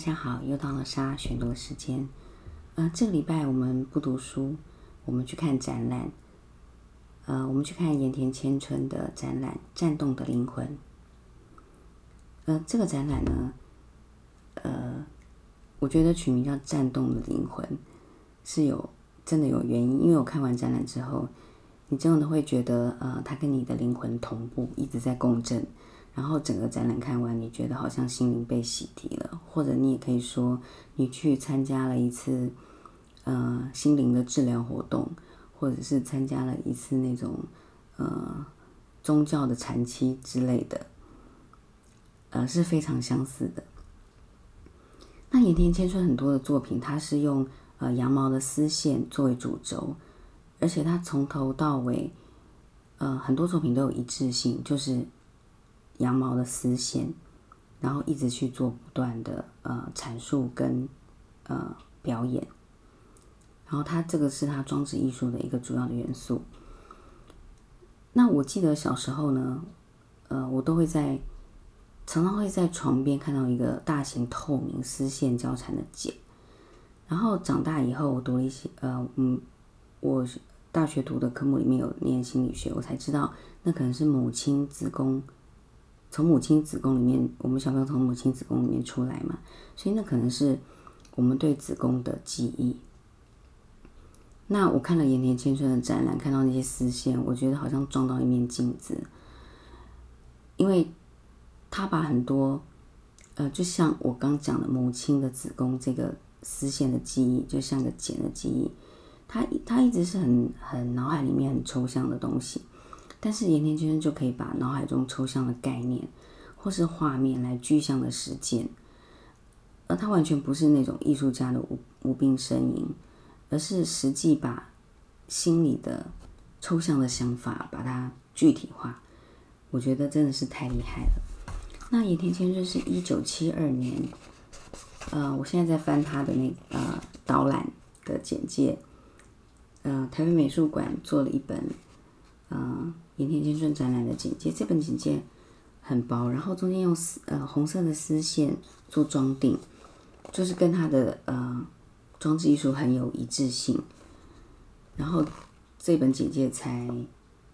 大家好，又到了莎选读的时间。呃，这个礼拜我们不读书，我们去看展览。呃，我们去看盐田千春的展览《战动的灵魂》。呃，这个展览呢，呃，我觉得取名叫《战动的灵魂》是有真的有原因，因为我看完展览之后，你真的会觉得，呃，它跟你的灵魂同步，一直在共振。然后整个展览看完，你觉得好像心灵被洗涤了，或者你也可以说，你去参加了一次，呃，心灵的治疗活动，或者是参加了一次那种，呃，宗教的禅期之类的，呃，是非常相似的。那野田千春很多的作品，它是用呃羊毛的丝线作为主轴，而且它从头到尾，呃，很多作品都有一致性，就是。羊毛的丝线，然后一直去做不断的呃阐述跟呃表演，然后它这个是它装置艺术的一个主要的元素。那我记得小时候呢，呃，我都会在常常会在床边看到一个大型透明丝线交缠的茧，然后长大以后我读了一些呃嗯，我大学读的科目里面有念心理学，我才知道那可能是母亲子宫。从母亲子宫里面，我们小朋友从母亲子宫里面出来嘛，所以那可能是我们对子宫的记忆。那我看了延田千春的展览，看到那些丝线，我觉得好像撞到一面镜子，因为他把很多，呃，就像我刚讲的母亲的子宫这个丝线的记忆，就像个茧的记忆，它它一直是很很脑海里面很抽象的东西。但是岩田先生就可以把脑海中抽象的概念或是画面来具象的实践，而他完全不是那种艺术家的无无病呻吟，而是实际把心里的抽象的想法把它具体化。我觉得真的是太厉害了。那野田先生是一九七二年，呃，我现在在翻他的那呃导览的简介，呃，台北美术馆做了一本。呃，盐田千春展览的简介，这本简介很薄，然后中间用丝呃红色的丝线做装订，就是跟他的呃装置艺术很有一致性。然后这本简介才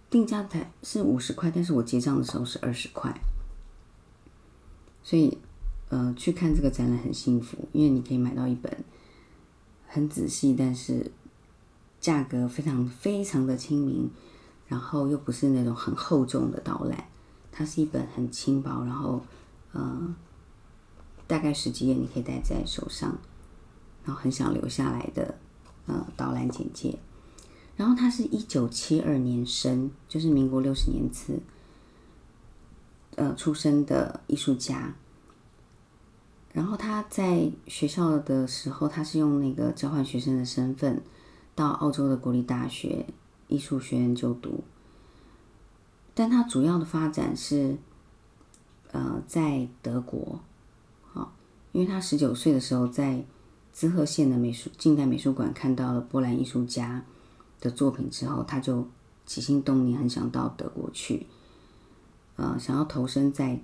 定价才是五十块，但是我结账的时候是二十块，所以呃去看这个展览很幸福，因为你可以买到一本很仔细，但是价格非常非常的亲民。然后又不是那种很厚重的导览，它是一本很轻薄，然后，呃，大概十几页你可以带在手上，然后很想留下来的，呃，导览简介。然后他是一九七二年生，就是民国六十年次，呃，出生的艺术家。然后他在学校的时候，他是用那个交换学生的身份到澳洲的国立大学。艺术学院就读，但他主要的发展是，呃，在德国，好，因为他十九岁的时候在滋贺县的美术近代美术馆看到了波兰艺术家的作品之后，他就起心动念，很想到德国去，呃，想要投身在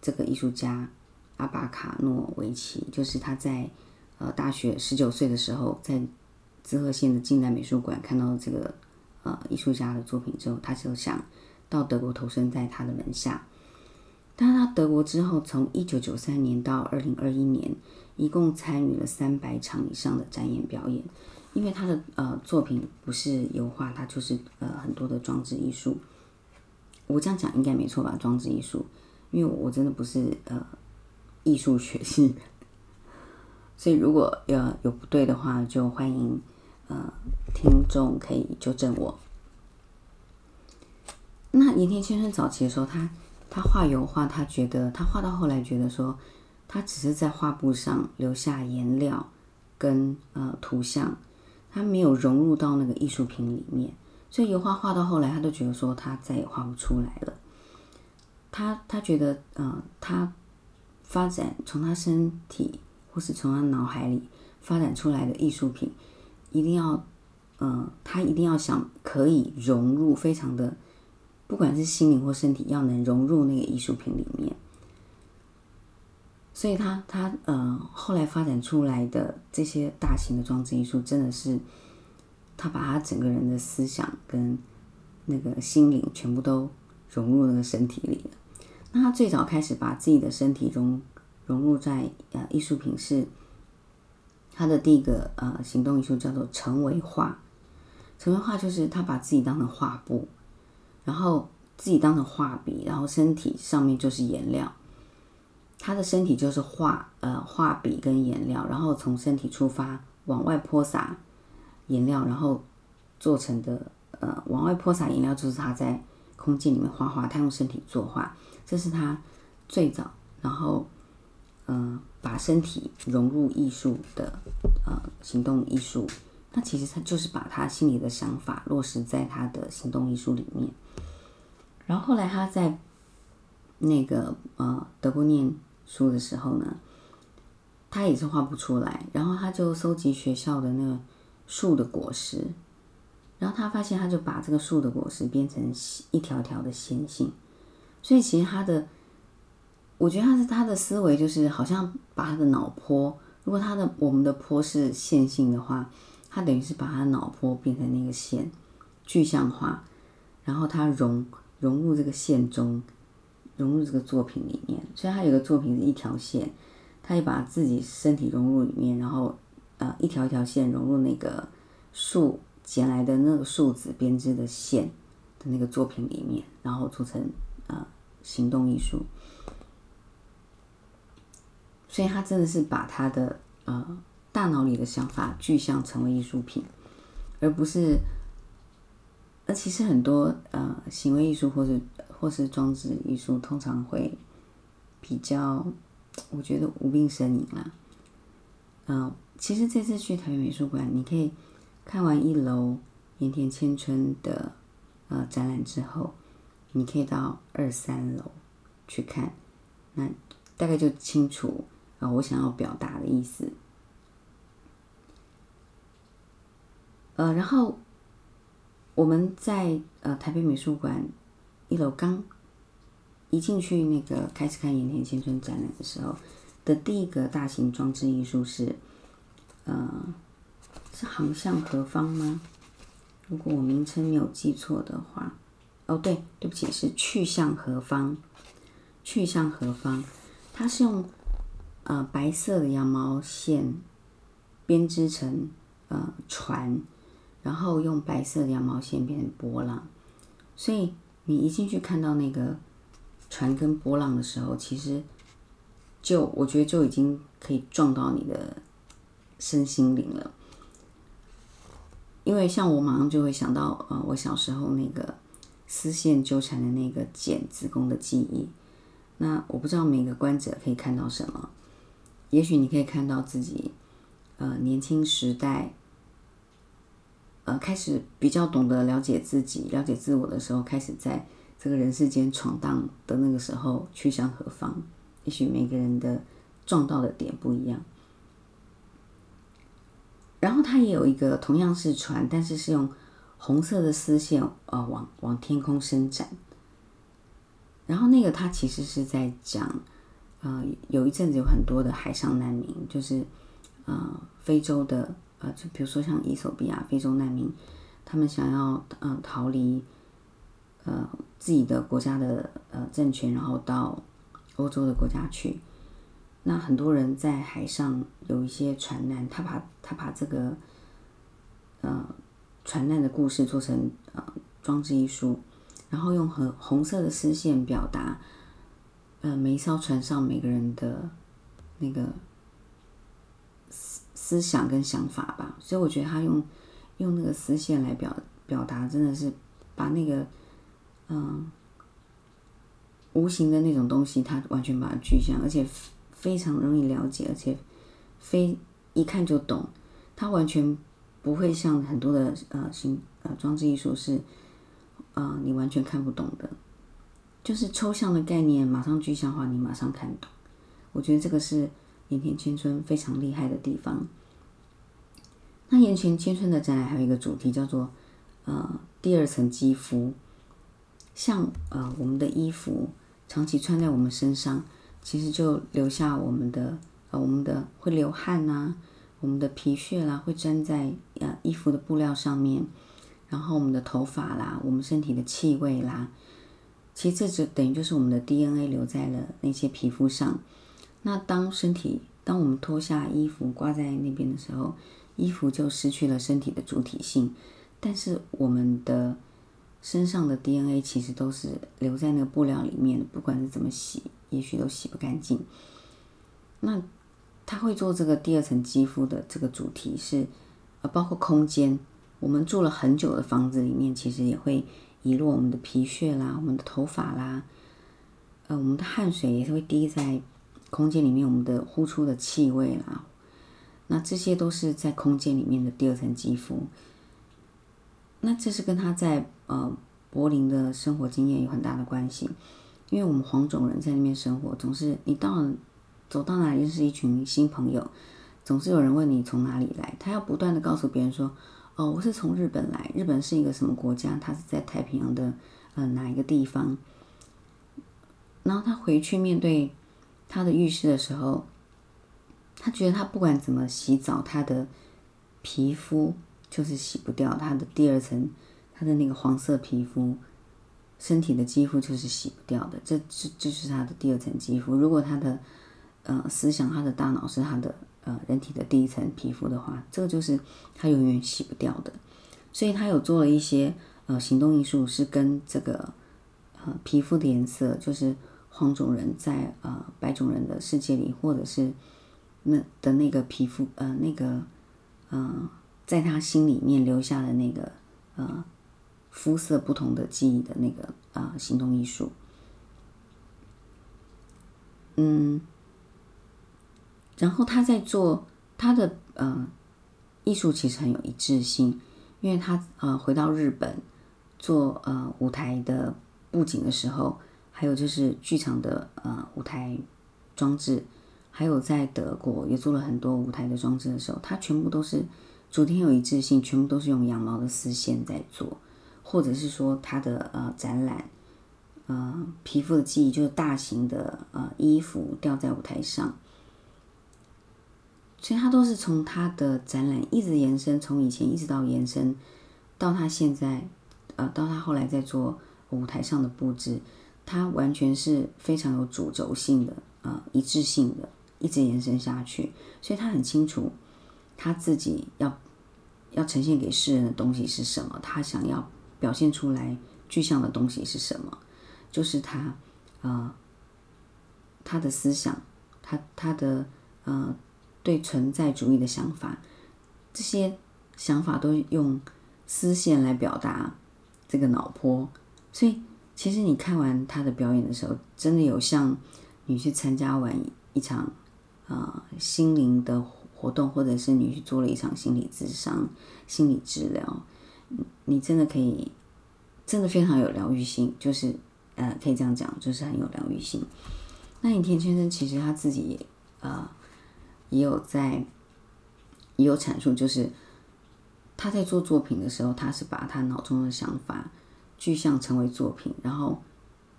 这个艺术家阿巴卡诺维奇，就是他在呃大学十九岁的时候在滋贺县的近代美术馆看到这个。呃，艺术家的作品之后，他就想到德国投身在他的门下。但是他德国之后，从一九九三年到二零二一年，一共参与了三百场以上的展演表演。因为他的呃作品不是油画，他就是呃很多的装置艺术。我这样讲应该没错吧？装置艺术，因为我真的不是呃艺术学系，所以如果要有不对的话，就欢迎。呃，听众可以纠正我。那岩田先生早期的时候，他他画油画，他觉得他画到后来觉得说，他只是在画布上留下颜料跟呃图像，他没有融入到那个艺术品里面，所以油画画到后来，他都觉得说他再也画不出来了。他他觉得呃，他发展从他身体或是从他脑海里发展出来的艺术品。一定要，嗯，他一定要想可以融入，非常的，不管是心灵或身体，要能融入那个艺术品里面。所以他他呃后来发展出来的这些大型的装置艺术，真的是他把他整个人的思想跟那个心灵全部都融入那个身体里了。那他最早开始把自己的身体融融入在呃艺术品是他的第一个呃行动艺术叫做成为画。成为画就是他把自己当成画布，然后自己当成画笔，然后身体上面就是颜料。他的身体就是画呃画笔跟颜料，然后从身体出发往外泼洒颜料，然后做成的呃往外泼洒颜料就是他在空间里面画画，他用身体作画，这是他最早然后嗯把身体融入艺术的呃行动艺术。那其实他就是把他心里的想法落实在他的行动艺术里面，然后后来他在那个呃德国念书的时候呢，他也是画不出来，然后他就收集学校的那个树的果实，然后他发现他就把这个树的果实编成一条条的线性，所以其实他的，我觉得他是他的思维就是好像把他的脑波，如果他的我们的波是线性的话。他等于是把他的脑波变成那个线，具象化，然后他融融入这个线中，融入这个作品里面。所以他有个作品是一条线，他也把自己身体融入里面，然后呃一条一条线融入那个树捡来的那个树枝编织的线的那个作品里面，然后做成呃行动艺术。所以他真的是把他的呃。大脑里的想法具象成为艺术品，而不是。而其实很多呃行为艺术或是或是装置艺术，通常会比较，我觉得无病呻吟啦。嗯，其实这次去台湾美术馆，你可以看完一楼盐田千春的呃展览之后，你可以到二三楼去看，那大概就清楚啊我想要表达的意思。呃，然后我们在呃台北美术馆一楼刚一进去那个开始看盐田千春展览的时候的第一个大型装置艺术是，呃，是航向何方吗？如果我名称没有记错的话，哦，对，对不起，是去向何方？去向何方？它是用呃白色的羊毛线编织成呃船。然后用白色的羊毛线变成波浪，所以你一进去看到那个船跟波浪的时候，其实就我觉得就已经可以撞到你的身心灵了。因为像我马上就会想到，呃，我小时候那个丝线纠缠的那个茧子宫的记忆。那我不知道每个观者可以看到什么，也许你可以看到自己，呃，年轻时代。呃，开始比较懂得了解自己、了解自我的时候，开始在这个人世间闯荡的那个时候，去向何方？也许每个人的撞到的点不一样。然后它也有一个同样是船，但是是用红色的丝线呃往往天空伸展。然后那个它其实是在讲，呃，有一阵子有很多的海上难民，就是呃非洲的。呃，就比如说像伊索比亚非洲难民，他们想要呃逃离呃自己的国家的呃政权，然后到欧洲的国家去。那很多人在海上有一些船难，他把他把这个呃船难的故事做成呃装置艺术，然后用红红色的丝线表达呃每一艘船上每个人的那个。思思想跟想法吧，所以我觉得他用用那个丝线来表表达，真的是把那个嗯无形的那种东西，他完全把它具象，而且非常容易了解，而且非一看就懂。他完全不会像很多的呃形呃装置艺术是呃你完全看不懂的，就是抽象的概念马上具象化，你马上看懂。我觉得这个是盐田千春非常厉害的地方。那岩田千春的展览还有一个主题叫做“呃第二层肌肤”，像呃我们的衣服长期穿在我们身上，其实就留下我们的呃我们的会流汗呐，我们的皮屑啦会粘在呃衣服的布料上面，然后我们的头发啦，我们身体的气味啦，其实这就等于就是我们的 DNA 留在了那些皮肤上。那当身体当我们脱下衣服挂在那边的时候，衣服就失去了身体的主体性，但是我们的身上的 DNA 其实都是留在那个布料里面，不管是怎么洗，也许都洗不干净。那他会做这个第二层肌肤的这个主题是，呃，包括空间。我们住了很久的房子里面，其实也会遗落我们的皮屑啦，我们的头发啦，呃，我们的汗水也是会滴在空间里面，我们的呼出的气味啦。那这些都是在空间里面的第二层肌肤。那这是跟他在呃柏林的生活经验有很大的关系，因为我们黄种人在那边生活，总是你到走到哪里认识一群新朋友，总是有人问你从哪里来，他要不断的告诉别人说，哦，我是从日本来，日本是一个什么国家，他是在太平洋的呃哪一个地方，然后他回去面对他的浴室的时候。他觉得他不管怎么洗澡，他的皮肤就是洗不掉他的第二层，他的那个黄色皮肤，身体的肌肤就是洗不掉的。这这这是他的第二层肌肤。如果他的呃思想、他的大脑是他的呃人体的第一层皮肤的话，这个就是他永远洗不掉的。所以他有做了一些呃行动艺术，是跟这个呃皮肤的颜色，就是黄种人在呃白种人的世界里，或者是。那的那个皮肤，呃，那个，呃，在他心里面留下的那个，呃，肤色不同的记忆的那个，呃，行动艺术，嗯，然后他在做他的，呃，艺术其实很有一致性，因为他，呃，回到日本做，呃，舞台的布景的时候，还有就是剧场的，呃，舞台装置。还有在德国也做了很多舞台的装置的时候，他全部都是主题有一致性，全部都是用羊毛的丝线在做，或者是说他的呃展览，呃皮肤的记忆就是大型的呃衣服吊在舞台上，所以他都是从他的展览一直延伸，从以前一直到延伸到他现在，呃到他后来在做舞台上的布置，他完全是非常有主轴性的呃一致性的。一直延伸下去，所以他很清楚他自己要要呈现给世人的东西是什么，他想要表现出来具象的东西是什么，就是他呃他的思想，他他的呃对存在主义的想法，这些想法都用丝线来表达这个脑波，所以其实你看完他的表演的时候，真的有像你去参加完一场。呃，心灵的活动，或者是你去做了一场心理咨商、心理治疗，你真的可以，真的非常有疗愈性，就是呃，可以这样讲，就是很有疗愈性。那尹田先生其实他自己也呃，也有在也有阐述，就是他在做作品的时候，他是把他脑中的想法具象成为作品，然后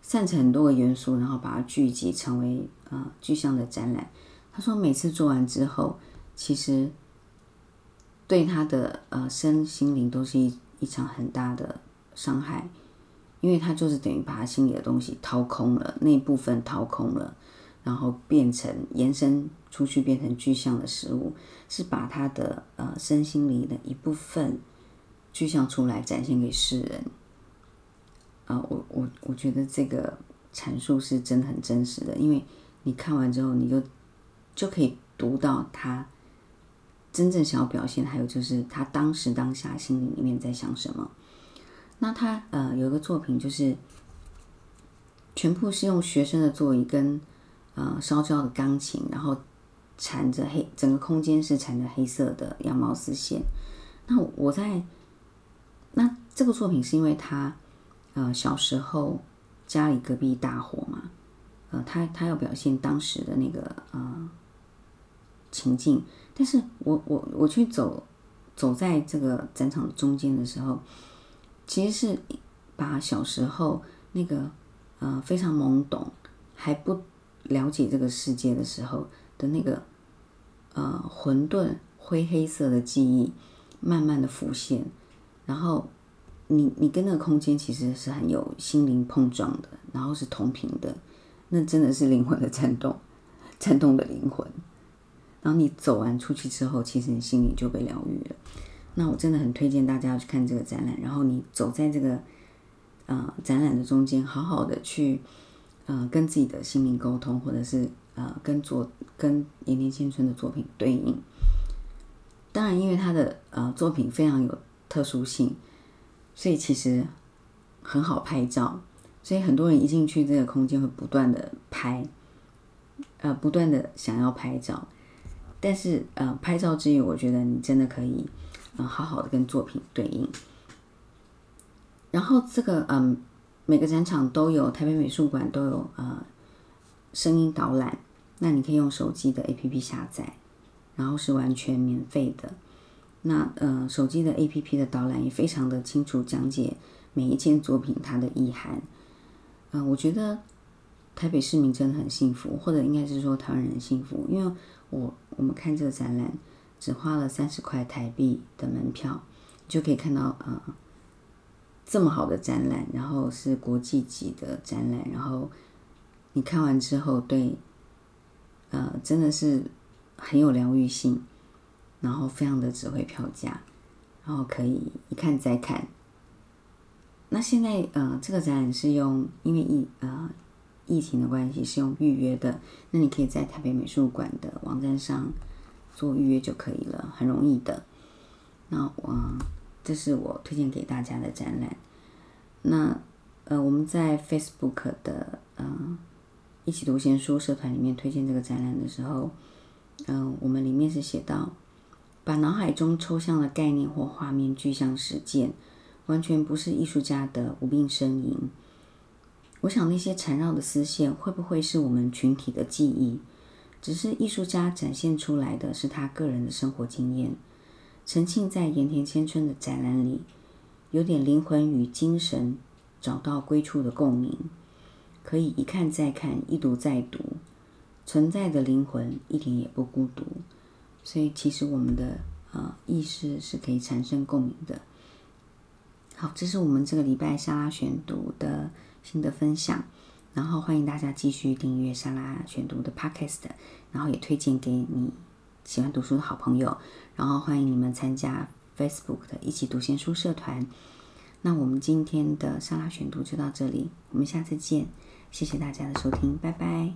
散成很多个元素，然后把它聚集成为呃具象的展览。他说：“每次做完之后，其实对他的呃身心灵都是一一场很大的伤害，因为他就是等于把他心里的东西掏空了，那部分掏空了，然后变成延伸出去，变成具象的事物，是把他的呃身心灵的一部分具象出来，展现给世人。啊，我我我觉得这个阐述是真的很真实的，因为你看完之后，你就。”就可以读到他真正想要表现，还有就是他当时当下心里面在想什么。那他呃有一个作品，就是全部是用学生的座椅跟呃烧焦的钢琴，然后缠着黑整个空间是缠着黑色的羊毛丝线。那我在那这个作品是因为他呃小时候家里隔壁大火嘛，呃他他要表现当时的那个呃。情境，但是我我我去走走在这个展场中间的时候，其实是把小时候那个呃非常懵懂，还不了解这个世界的时候的那个呃混沌灰黑色的记忆慢慢的浮现，然后你你跟那个空间其实是很有心灵碰撞的，然后是同频的，那真的是灵魂的颤动，颤动的灵魂。然后你走完出去之后，其实你心里就被疗愈了。那我真的很推荐大家要去看这个展览，然后你走在这个呃展览的中间，好好的去呃跟自己的心灵沟通，或者是呃跟作跟岩田千春的作品对应。当然，因为他的呃作品非常有特殊性，所以其实很好拍照，所以很多人一进去这个空间会不断的拍，呃不断的想要拍照。但是，呃，拍照之余，我觉得你真的可以，嗯，好好的跟作品对应。然后，这个，嗯，每个展场都有，台北美术馆都有，呃，声音导览。那你可以用手机的 APP 下载，然后是完全免费的。那，呃，手机的 APP 的导览也非常的清楚讲解每一件作品它的意涵。嗯，我觉得台北市民真的很幸福，或者应该是说台湾人幸福，因为。我我们看这个展览，只花了三十块台币的门票，就可以看到呃这么好的展览，然后是国际级的展览，然后你看完之后，对，呃真的是很有疗愈性，然后非常的值回票价，然后可以一看再看。那现在呃这个展览是用因为疫呃。疫情的关系是用预约的，那你可以在台北美术馆的网站上做预约就可以了，很容易的。那我这是我推荐给大家的展览。那呃，我们在 Facebook 的嗯一起读闲书社团里面推荐这个展览的时候，嗯，我们里面是写到，把脑海中抽象的概念或画面具象实践，完全不是艺术家的无病呻吟。我想那些缠绕的丝线会不会是我们群体的记忆？只是艺术家展现出来的是他个人的生活经验。陈庆在盐田千春的展览里，有点灵魂与精神找到归处的共鸣，可以一看再看，一读再读。存在的灵魂一点也不孤独，所以其实我们的呃意识是可以产生共鸣的。好，这是我们这个礼拜沙拉选读的。新的分享，然后欢迎大家继续订阅莎拉选读的 Podcast，然后也推荐给你喜欢读书的好朋友，然后欢迎你们参加 Facebook 的一起读闲书社团。那我们今天的沙拉选读就到这里，我们下次见，谢谢大家的收听，拜拜。